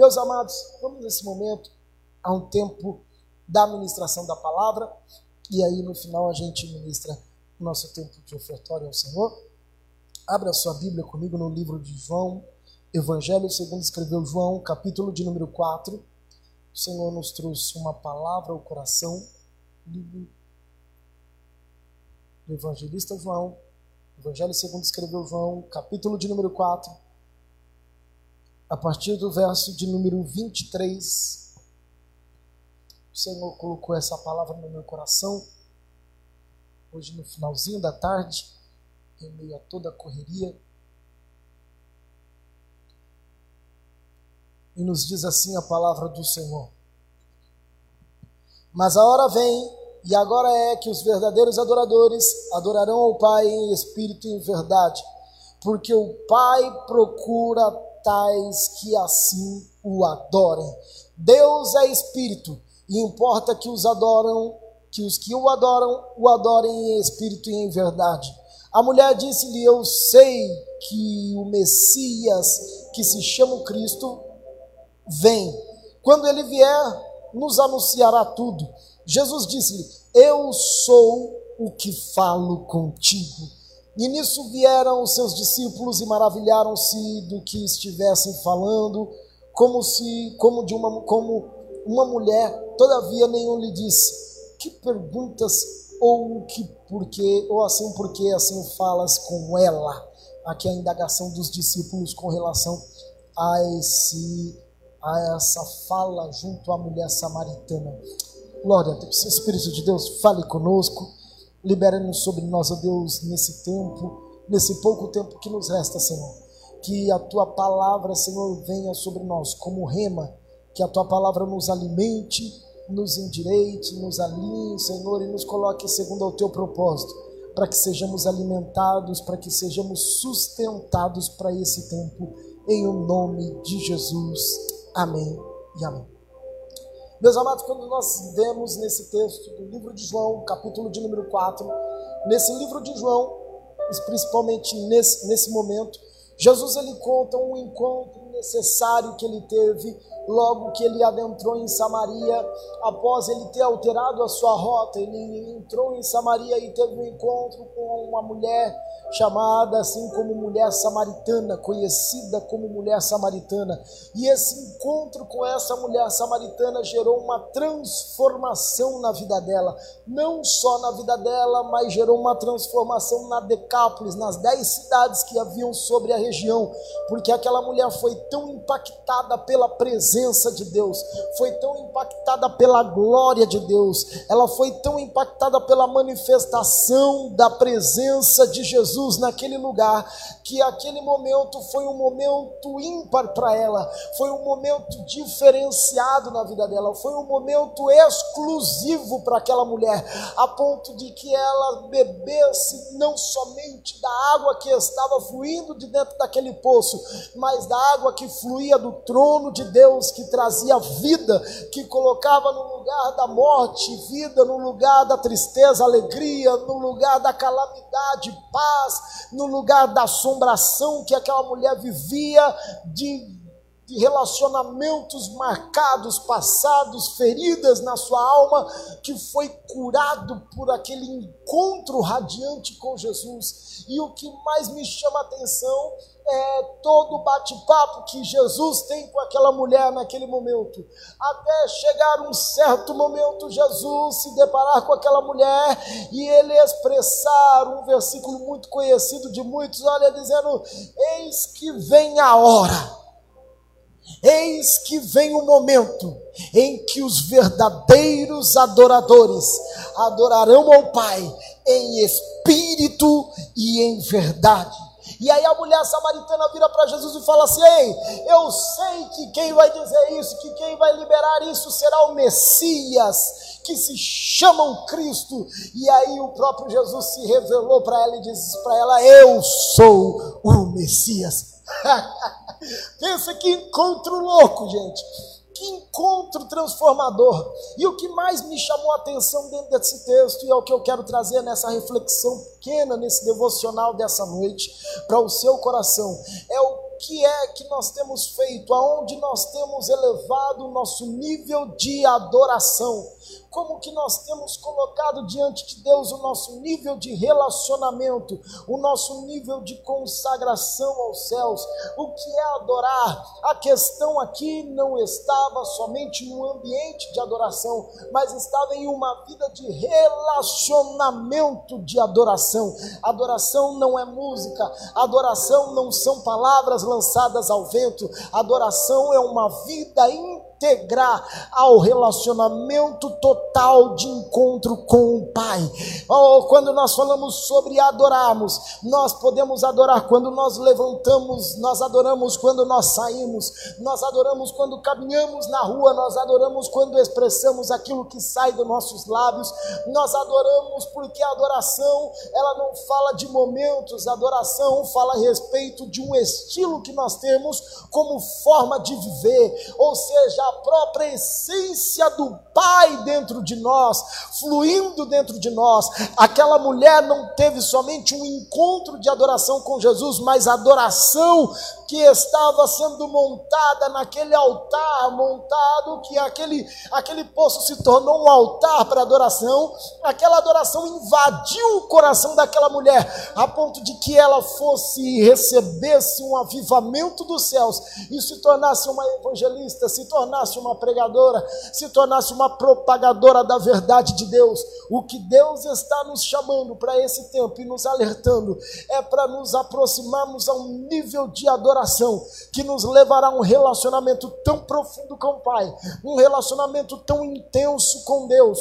Meus amados, vamos nesse momento a um tempo da ministração da palavra e aí no final a gente ministra o nosso tempo de ofertório ao Senhor. Abra sua Bíblia comigo no livro de João, Evangelho segundo escreveu João, capítulo de número 4. O Senhor nos trouxe uma palavra ao coração, livro do evangelista João, Evangelho segundo escreveu João, capítulo de número 4, a partir do verso de número 23. O Senhor colocou essa palavra no meu coração, hoje no finalzinho da tarde, em meio a toda a correria. E nos diz assim a palavra do Senhor. Mas a hora vem e agora é que os verdadeiros adoradores adorarão ao Pai em espírito e em verdade, porque o Pai procura tais que assim o adorem. Deus é espírito, e importa que os adoram, que os que o adoram o adorem em espírito e em verdade. A mulher disse-lhe: Eu sei que o Messias, que se chama Cristo, vem. Quando ele vier, nos anunciará tudo. Jesus disse-lhe: Eu sou o que falo contigo. E nisso vieram os seus discípulos e maravilharam-se do que estivessem falando, como se como de uma como uma mulher, todavia nenhum lhe disse: Que perguntas ou que porquê ou assim porque assim falas com ela? Aqui a indagação dos discípulos com relação a esse a essa fala junto à mulher samaritana. Glória a Deus. Espírito de Deus, fale conosco. Libere-nos sobre nós, ó Deus, nesse tempo, nesse pouco tempo que nos resta, Senhor. Que a tua palavra, Senhor, venha sobre nós como rema. Que a tua palavra nos alimente, nos endireite, nos alinhe, Senhor, e nos coloque segundo o teu propósito. Para que sejamos alimentados, para que sejamos sustentados para esse tempo. Em o nome de Jesus. Amém e amém. Meus amados, quando nós vemos nesse texto do livro de João, capítulo de número 4, nesse livro de João, principalmente nesse, nesse momento, Jesus ele conta um encontro necessário que ele teve logo que ele adentrou em Samaria, após ele ter alterado a sua rota, ele entrou em Samaria e teve um encontro com uma mulher chamada assim como mulher samaritana, conhecida como mulher samaritana. E esse encontro com essa mulher samaritana gerou uma transformação na vida dela, não só na vida dela, mas gerou uma transformação na Decápolis, nas dez cidades que haviam sobre a região, porque aquela mulher foi tão impactada pela presença de Deus, foi tão impactada pela glória de Deus, ela foi tão impactada pela manifestação da presença de Jesus naquele lugar, que aquele momento foi um momento ímpar para ela, foi um momento diferenciado na vida dela, foi um momento exclusivo para aquela mulher, a ponto de que ela bebesse não somente da água que estava fluindo de dentro daquele poço, mas da água que fluía do trono de Deus, que trazia vida, que colocava no lugar da morte vida, no lugar da tristeza, alegria, no lugar da calamidade, paz, no lugar da assombração que aquela mulher vivia de de relacionamentos marcados, passados, feridas na sua alma, que foi curado por aquele encontro radiante com Jesus. E o que mais me chama a atenção é todo o bate-papo que Jesus tem com aquela mulher naquele momento. Até chegar um certo momento, Jesus se deparar com aquela mulher e ele expressar um versículo muito conhecido de muitos, olha, dizendo: Eis que vem a hora Eis que vem o momento em que os verdadeiros adoradores adorarão ao Pai em espírito e em verdade. E aí a mulher samaritana vira para Jesus e fala assim: Ei, eu sei que quem vai dizer isso, que quem vai liberar isso será o Messias, que se chama Cristo. E aí o próprio Jesus se revelou para ela e disse para ela: Eu sou o Messias. Pensa que encontro louco, gente. Que encontro transformador. E o que mais me chamou a atenção dentro desse texto, e é o que eu quero trazer nessa reflexão pequena, nesse devocional dessa noite, para o seu coração, é o que é que nós temos feito? Aonde nós temos elevado o nosso nível de adoração? como que nós temos colocado diante de Deus o nosso nível de relacionamento, o nosso nível de consagração aos céus, o que é adorar. A questão aqui não estava somente no ambiente de adoração, mas estava em uma vida de relacionamento de adoração. Adoração não é música, adoração não são palavras lançadas ao vento, adoração é uma vida íntima integrar ao relacionamento total de encontro com o Pai. Oh, quando nós falamos sobre adorarmos, nós podemos adorar quando nós levantamos, nós adoramos quando nós saímos, nós adoramos quando caminhamos na rua, nós adoramos quando expressamos aquilo que sai dos nossos lábios, nós adoramos porque a adoração, ela não fala de momentos, a adoração fala a respeito de um estilo que nós temos como forma de viver, ou seja, a própria essência do Pai dentro de nós, fluindo dentro de nós. Aquela mulher não teve somente um encontro de adoração com Jesus, mas adoração que estava sendo montada naquele altar, montado que aquele, aquele poço se tornou um altar para adoração. Aquela adoração invadiu o coração daquela mulher, a ponto de que ela fosse recebesse um avivamento dos céus e se tornasse uma evangelista, se tornasse uma pregadora, se tornasse uma propagadora da verdade de Deus. O que Deus está nos chamando para esse tempo e nos alertando é para nos aproximarmos a um nível de adoração que nos levará a um relacionamento tão profundo com o Pai, um relacionamento tão intenso com Deus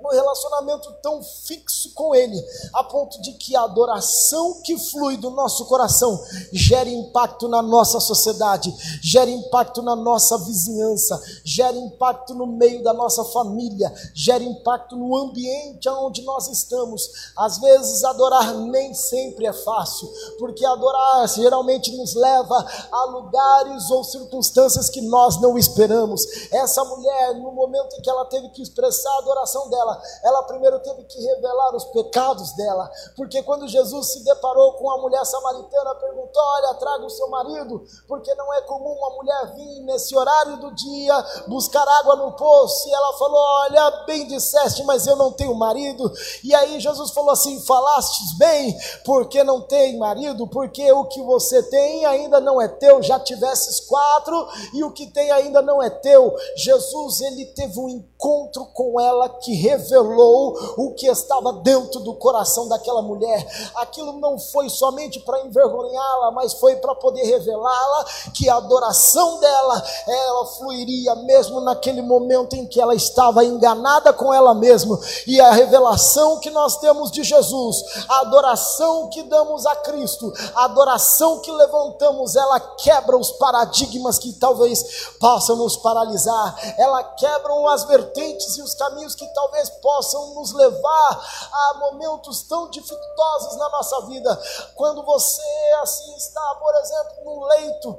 um relacionamento tão fixo com Ele, a ponto de que a adoração que flui do nosso coração gere impacto na nossa sociedade, gere impacto na nossa vizinhança, gere impacto no meio da nossa família, gere impacto no ambiente onde nós estamos. Às vezes, adorar nem sempre é fácil, porque adorar geralmente nos leva a lugares ou circunstâncias que nós não esperamos. Essa mulher, no momento em que ela teve que expressar a adoração dela, dela, ela primeiro teve que revelar os pecados dela, porque quando Jesus se deparou com a mulher samaritana, perguntou: Olha, traga o seu marido, porque não é comum uma mulher vir nesse horário do dia buscar água no poço. E ela falou: Olha, bem disseste, mas eu não tenho marido. E aí Jesus falou assim: Falastes bem, porque não tem marido, porque o que você tem ainda não é teu, já tivesses quatro, e o que tem ainda não é teu. Jesus, ele teve um encontro com ela que revelou o que estava dentro do coração daquela mulher. Aquilo não foi somente para envergonhá-la, mas foi para poder revelá-la que a adoração dela, ela fluiria mesmo naquele momento em que ela estava enganada com ela mesma. E a revelação que nós temos de Jesus, a adoração que damos a Cristo, a adoração que levantamos, ela quebra os paradigmas que talvez possam nos paralisar, ela quebra as vertentes e os caminhos que talvez possam nos levar a momentos tão dificultosos na nossa vida. Quando você assim está, por exemplo, num leito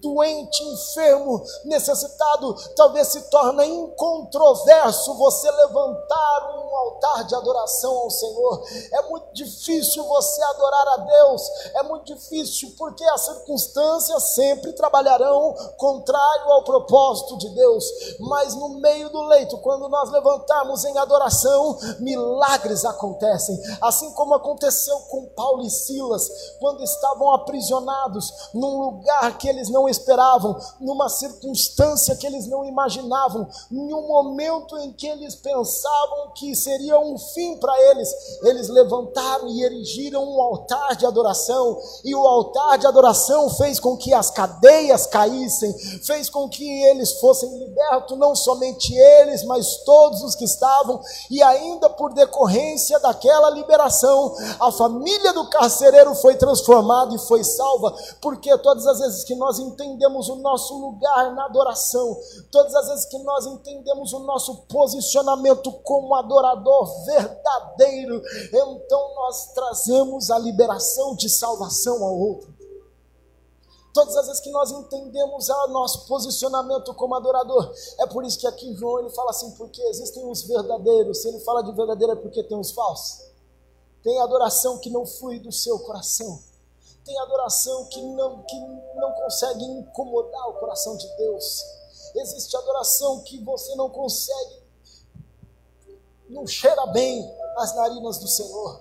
doente, enfermo, necessitado, talvez se torne incontroverso você levantar um altar de adoração ao Senhor. É muito difícil você adorar a Deus, é muito difícil porque as circunstâncias sempre trabalharão contrário ao propósito de Deus, mas no meio do leito, quando nós levantarmos em adoração, milagres acontecem, assim como aconteceu com Paulo e Silas, quando estavam aprisionados num lugar que eles não esperavam, numa circunstância que eles não imaginavam, em um momento em que eles pensavam que seria um fim para eles, eles levantaram e erigiram um altar de adoração, e o altar de adoração fez com que as cadeias caíssem, fez com que eles fossem libertos, não somente eles, mas todos os que estavam, e ainda por decorrência daquela liberação, a família do carcereiro foi transformada e foi salva, porque todas as vezes que nós entendemos o nosso lugar na adoração, todas as vezes que nós entendemos o nosso posicionamento como adorador verdadeiro, então nós trazemos a liberação de salvação ao outro. Todas as vezes que nós entendemos o nosso posicionamento como adorador, é por isso que aqui João ele fala assim, porque existem os verdadeiros, se ele fala de verdadeiro é porque tem os falsos. Tem adoração que não flui do seu coração tem adoração que não, que não consegue incomodar o coração de Deus. Existe adoração que você não consegue, não cheira bem as narinas do Senhor.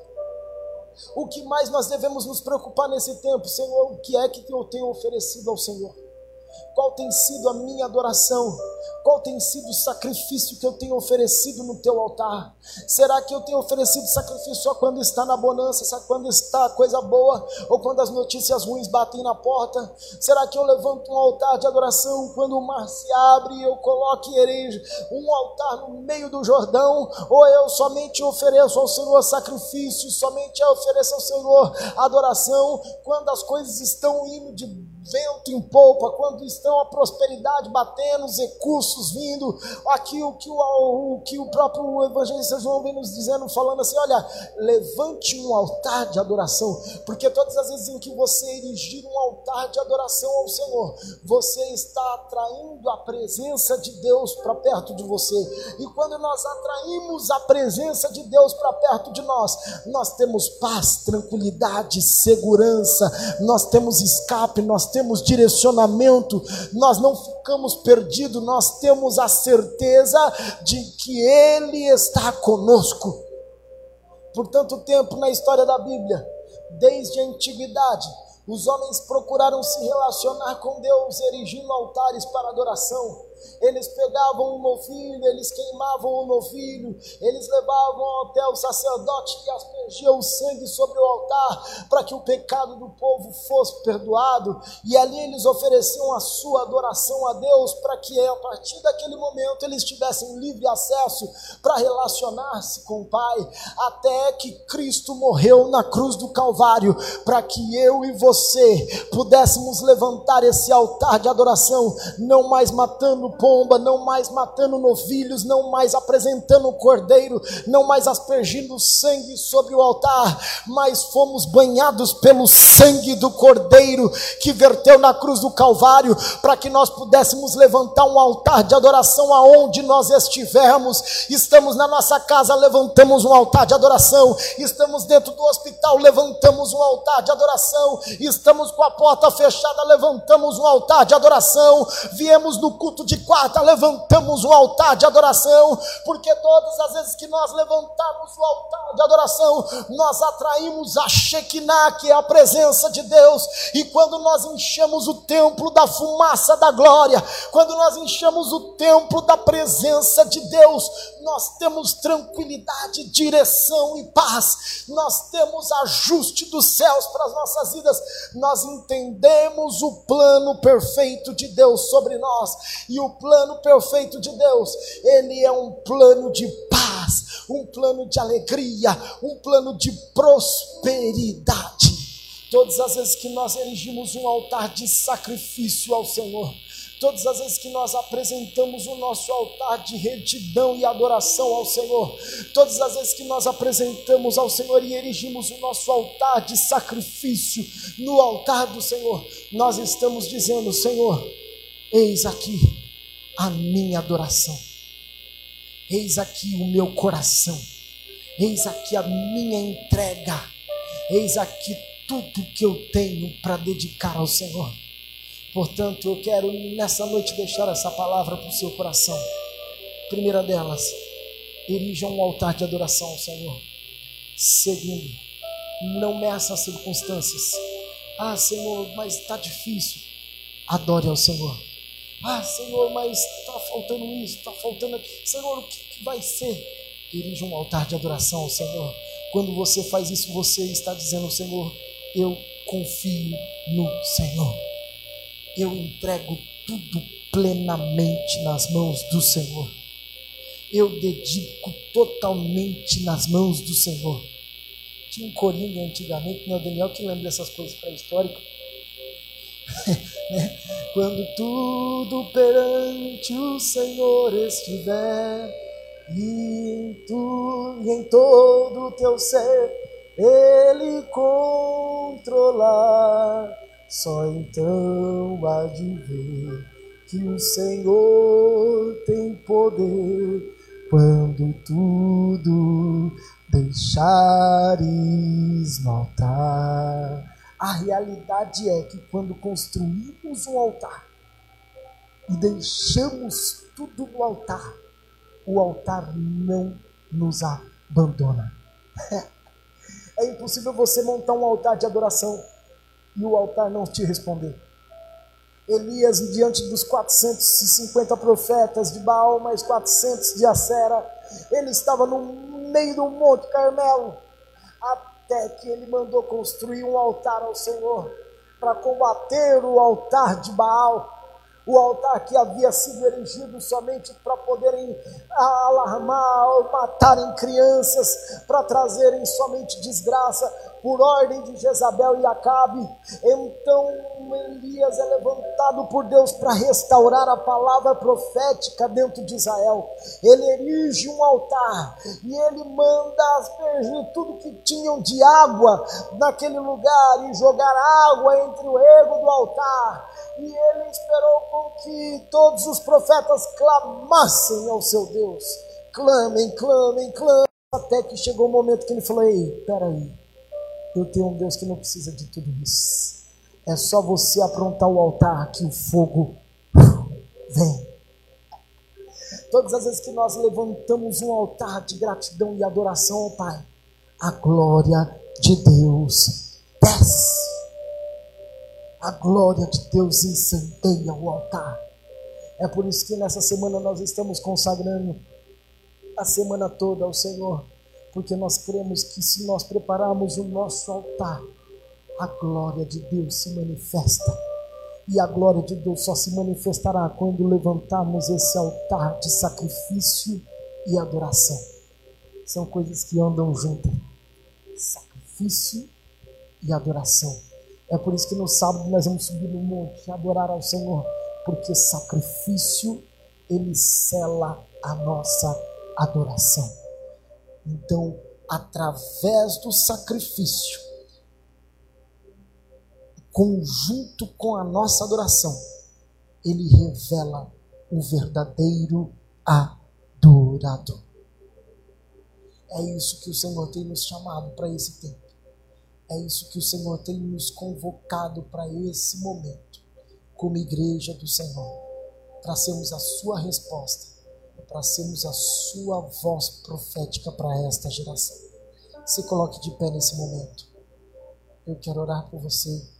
O que mais nós devemos nos preocupar nesse tempo, Senhor? O que é que eu tenho oferecido ao Senhor? Qual tem sido a minha adoração? Qual tem sido o sacrifício que eu tenho oferecido no teu altar? Será que eu tenho oferecido sacrifício só quando está na bonança, só quando está coisa boa, ou quando as notícias ruins batem na porta? Será que eu levanto um altar de adoração quando o mar se abre e eu coloco e um altar no meio do Jordão? Ou eu somente ofereço ao Senhor sacrifício, somente ofereço ao Senhor adoração quando as coisas estão indo de vento em polpa, quando estão a prosperidade batendo, os recursos vindo, aqui o que o, o, que o próprio evangelista João vem nos dizendo, falando assim: olha, levante um altar de adoração, porque todas as vezes em que você erigir um altar de adoração ao Senhor, você está atraindo a presença de Deus para perto de você, e quando nós atraímos a presença de Deus para perto de nós, nós temos paz, tranquilidade, segurança, nós temos escape, nós temos direcionamento, nós não ficamos perdidos, nós temos a certeza de que Ele está conosco. Por tanto tempo na história da Bíblia, desde a antiguidade, os homens procuraram se relacionar com Deus, erigindo altares para adoração. Eles pegavam o novilho, eles queimavam o novilho, eles levavam até o sacerdote que aspergia o sangue sobre o altar para que o pecado do povo fosse perdoado, e ali eles ofereciam a sua adoração a Deus para que a partir daquele momento eles tivessem livre acesso para relacionar-se com o Pai, até que Cristo morreu na cruz do Calvário para que eu e você pudéssemos levantar esse altar de adoração, não mais matando pomba, não mais matando novilhos, não mais apresentando o cordeiro, não mais aspergindo sangue sobre o altar, mas fomos banhados pelo sangue do cordeiro que verteu na cruz do Calvário, para que nós pudéssemos levantar um altar de adoração aonde nós estivermos. Estamos na nossa casa, levantamos um altar de adoração, estamos dentro do hospital, levantamos um altar de adoração, estamos com a porta fechada, levantamos um altar de adoração, viemos no culto de quarta levantamos o altar de adoração, porque todas as vezes que nós levantamos o altar de adoração, nós atraímos a Shekinah, que é a presença de Deus, e quando nós enchemos o templo da fumaça da glória, quando nós enchemos o templo da presença de Deus, nós temos tranquilidade, direção e paz, nós temos ajuste dos céus para as nossas vidas, nós entendemos o plano perfeito de Deus sobre nós, e o plano perfeito de Deus, ele é um plano de paz, um plano de alegria, um plano de prosperidade. Todas as vezes que nós erigimos um altar de sacrifício ao Senhor, Todas as vezes que nós apresentamos o nosso altar de retidão e adoração ao Senhor, todas as vezes que nós apresentamos ao Senhor e erigimos o nosso altar de sacrifício no altar do Senhor, nós estamos dizendo: Senhor, eis aqui a minha adoração, eis aqui o meu coração, eis aqui a minha entrega, eis aqui tudo que eu tenho para dedicar ao Senhor. Portanto, eu quero nessa noite deixar essa palavra para o seu coração. Primeira delas, erija um altar de adoração ao Senhor. Segundo, não meça as circunstâncias. Ah, Senhor, mas está difícil. Adore ao Senhor. Ah, Senhor, mas está faltando isso, está faltando aquilo. Senhor, o que, vai ser? Erija um altar de adoração ao Senhor. Quando você faz isso, você está dizendo, Senhor, eu confio no Senhor eu entrego tudo plenamente nas mãos do Senhor. Eu dedico totalmente nas mãos do Senhor. Tinha um coringa antigamente, né, o Daniel que lembra dessas coisas pré-históricas. né? Quando tudo perante o Senhor estiver, e em, tu, e em todo o teu ser, Ele controlar só então há de ver que o Senhor tem poder quando tudo deixares no altar. A realidade é que quando construímos um altar e deixamos tudo no altar, o altar não nos abandona. É impossível você montar um altar de adoração e o altar não te responder. Elias, diante dos 450 profetas de Baal, mais 400 de Acera, ele estava no meio do Monte Carmelo, até que ele mandou construir um altar ao Senhor para combater o altar de Baal o altar que havia sido erigido somente para poderem alarmar ou matarem crianças, para trazerem somente desgraça, por ordem de Jezabel e Acabe. Então Elias é levantado por Deus para restaurar a palavra profética dentro de Israel. Ele erige um altar e ele manda aspergir tudo que tinham de água naquele lugar e jogar água entre o rego do altar. E ele esperou com que todos os profetas clamassem ao seu Deus. Clamem, clamem, clamem. Até que chegou o momento que ele falou: Ei, peraí, eu tenho um Deus que não precisa de tudo isso. É só você aprontar o altar que o fogo vem. Todas as vezes que nós levantamos um altar de gratidão e adoração ao Pai, a glória de Deus desce. A glória de Deus incendeia o altar. É por isso que nessa semana nós estamos consagrando a semana toda ao Senhor porque nós cremos que se nós prepararmos o nosso altar, a glória de Deus se manifesta. E a glória de Deus só se manifestará quando levantarmos esse altar de sacrifício e adoração. São coisas que andam juntas. Sacrifício e adoração. É por isso que no sábado nós vamos subir no monte adorar ao Senhor, porque sacrifício ele sela a nossa adoração. Então, através do sacrifício, conjunto com a nossa adoração, ele revela o verdadeiro adorador. É isso que o Senhor tem nos chamado para esse tempo. É isso que o Senhor tem nos convocado para esse momento, como igreja do Senhor, para sermos a sua resposta para sermos a sua voz profética para esta geração. Se coloque de pé nesse momento. Eu quero orar por você